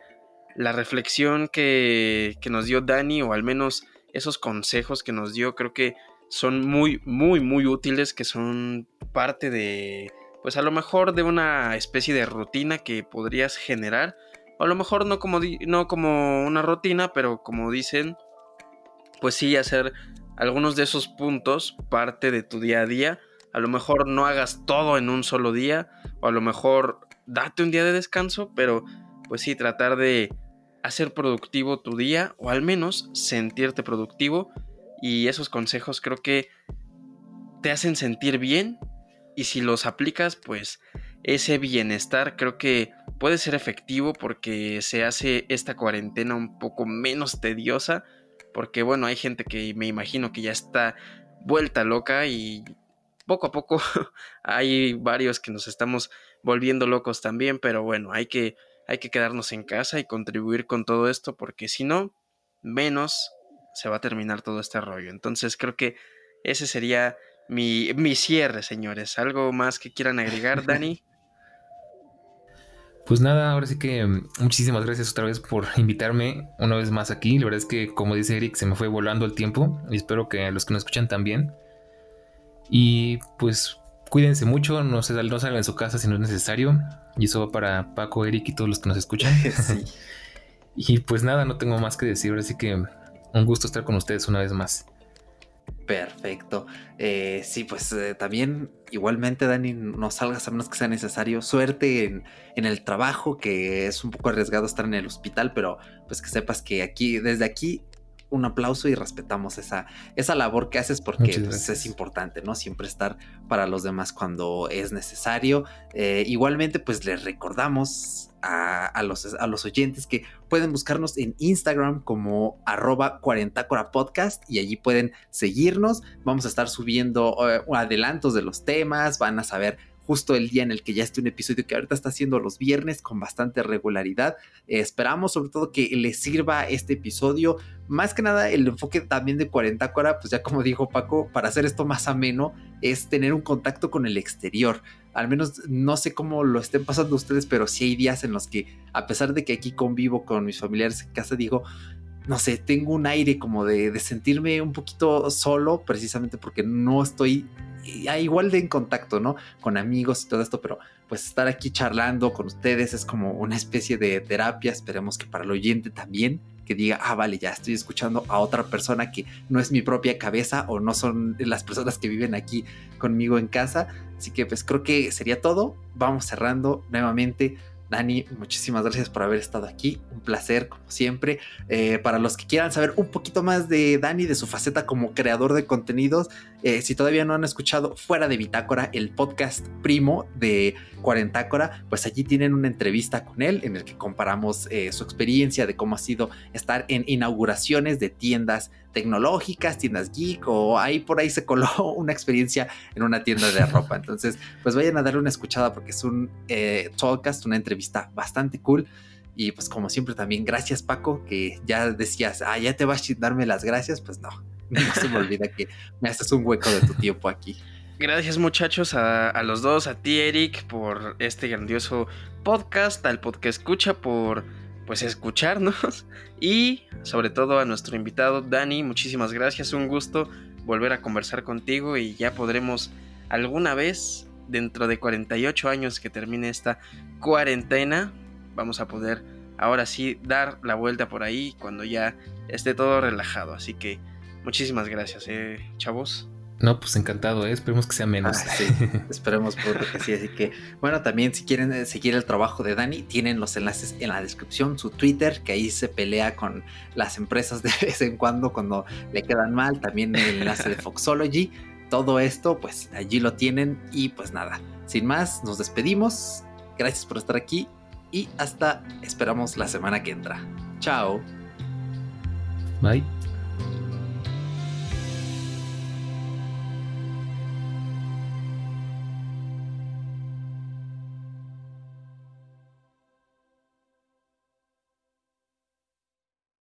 la reflexión que, que nos dio Dani, o al menos esos consejos que nos dio, creo que son muy, muy, muy útiles, que son parte de, pues a lo mejor de una especie de rutina que podrías generar, a lo mejor no como, no como una rutina, pero como dicen, pues sí hacer algunos de esos puntos parte de tu día a día. A lo mejor no hagas todo en un solo día, o a lo mejor date un día de descanso, pero pues sí, tratar de hacer productivo tu día o al menos sentirte productivo. Y esos consejos creo que te hacen sentir bien y si los aplicas pues ese bienestar creo que puede ser efectivo porque se hace esta cuarentena un poco menos tediosa porque bueno hay gente que me imagino que ya está vuelta loca y poco a poco <laughs> hay varios que nos estamos volviendo locos también, pero bueno, hay que, hay que quedarnos en casa y contribuir con todo esto porque si no, menos se va a terminar todo este rollo. Entonces creo que ese sería mi, mi cierre, señores. ¿Algo más que quieran agregar, <laughs> Dani? Pues nada, ahora sí que mm, muchísimas gracias otra vez por invitarme una vez más aquí. La verdad es que, como dice Eric, se me fue volando el tiempo y espero que los que nos escuchan también. Y pues cuídense mucho, no, se, no salgan de su casa si no es necesario. Y eso va para Paco, Eric y todos los que nos escuchan. <laughs> <laughs> sí. Y pues nada, no tengo más que decir, así que un gusto estar con ustedes una vez más. Perfecto. Eh, sí, pues eh, también igualmente, Dani, no salgas a menos que sea necesario. Suerte en, en, el trabajo, que es un poco arriesgado estar en el hospital, pero pues que sepas que aquí, desde aquí, un aplauso y respetamos esa, esa labor que haces porque pues, es importante, ¿no? Siempre estar para los demás cuando es necesario. Eh, igualmente, pues les recordamos a, los, a los oyentes que pueden buscarnos en Instagram como arroba 40 podcast y allí pueden seguirnos. Vamos a estar subiendo eh, adelantos de los temas, van a saber justo el día en el que ya esté un episodio que ahorita está haciendo los viernes con bastante regularidad. Eh, esperamos sobre todo que les sirva este episodio. Más que nada el enfoque también de 40 Cora, pues ya como dijo Paco, para hacer esto más ameno es tener un contacto con el exterior. Al menos no sé cómo lo estén pasando ustedes, pero sí hay días en los que a pesar de que aquí convivo con mis familiares en casa, digo, no sé, tengo un aire como de, de, sentirme un poquito solo, precisamente porque no estoy igual de en contacto, ¿no? Con amigos y todo esto, pero pues estar aquí charlando con ustedes es como una especie de terapia, esperemos que para el oyente también, que diga, ah, vale, ya estoy escuchando a otra persona que no es mi propia cabeza o no son las personas que viven aquí conmigo en casa. Así que pues creo que sería todo. Vamos cerrando nuevamente. Dani, muchísimas gracias por haber estado aquí. Un placer, como siempre. Eh, para los que quieran saber un poquito más de Dani, de su faceta como creador de contenidos, eh, si todavía no han escuchado Fuera de Bitácora, el podcast primo de Cuarentácora, pues allí tienen una entrevista con él en el que comparamos eh, su experiencia de cómo ha sido estar en inauguraciones de tiendas tecnológicas, tiendas geek o ahí por ahí se coló <laughs> una experiencia en una tienda de ropa. Entonces, pues vayan a darle una escuchada porque es un eh, podcast, una entrevista bastante cool. Y pues como siempre también, gracias Paco, que ya decías, ah, ya te vas a darme las gracias, pues no, <laughs> no se me olvida que me haces un hueco de tu tiempo aquí. Gracias muchachos a, los dos, a ti Eric por este grandioso podcast, al podcast escucha por pues escucharnos. <laughs> Y sobre todo a nuestro invitado Dani, muchísimas gracias, un gusto volver a conversar contigo y ya podremos alguna vez dentro de 48 años que termine esta cuarentena, vamos a poder ahora sí dar la vuelta por ahí cuando ya esté todo relajado, así que muchísimas gracias, eh, chavos. No, pues encantado, ¿eh? esperemos que sea menos. Ah, sí, esperemos que sí. Así que, bueno, también si quieren eh, seguir el trabajo de Dani, tienen los enlaces en la descripción, su Twitter, que ahí se pelea con las empresas de vez en cuando cuando le quedan mal, también el enlace de Foxology. Todo esto, pues allí lo tienen y pues nada, sin más, nos despedimos. Gracias por estar aquí y hasta esperamos la semana que entra. Chao. Bye.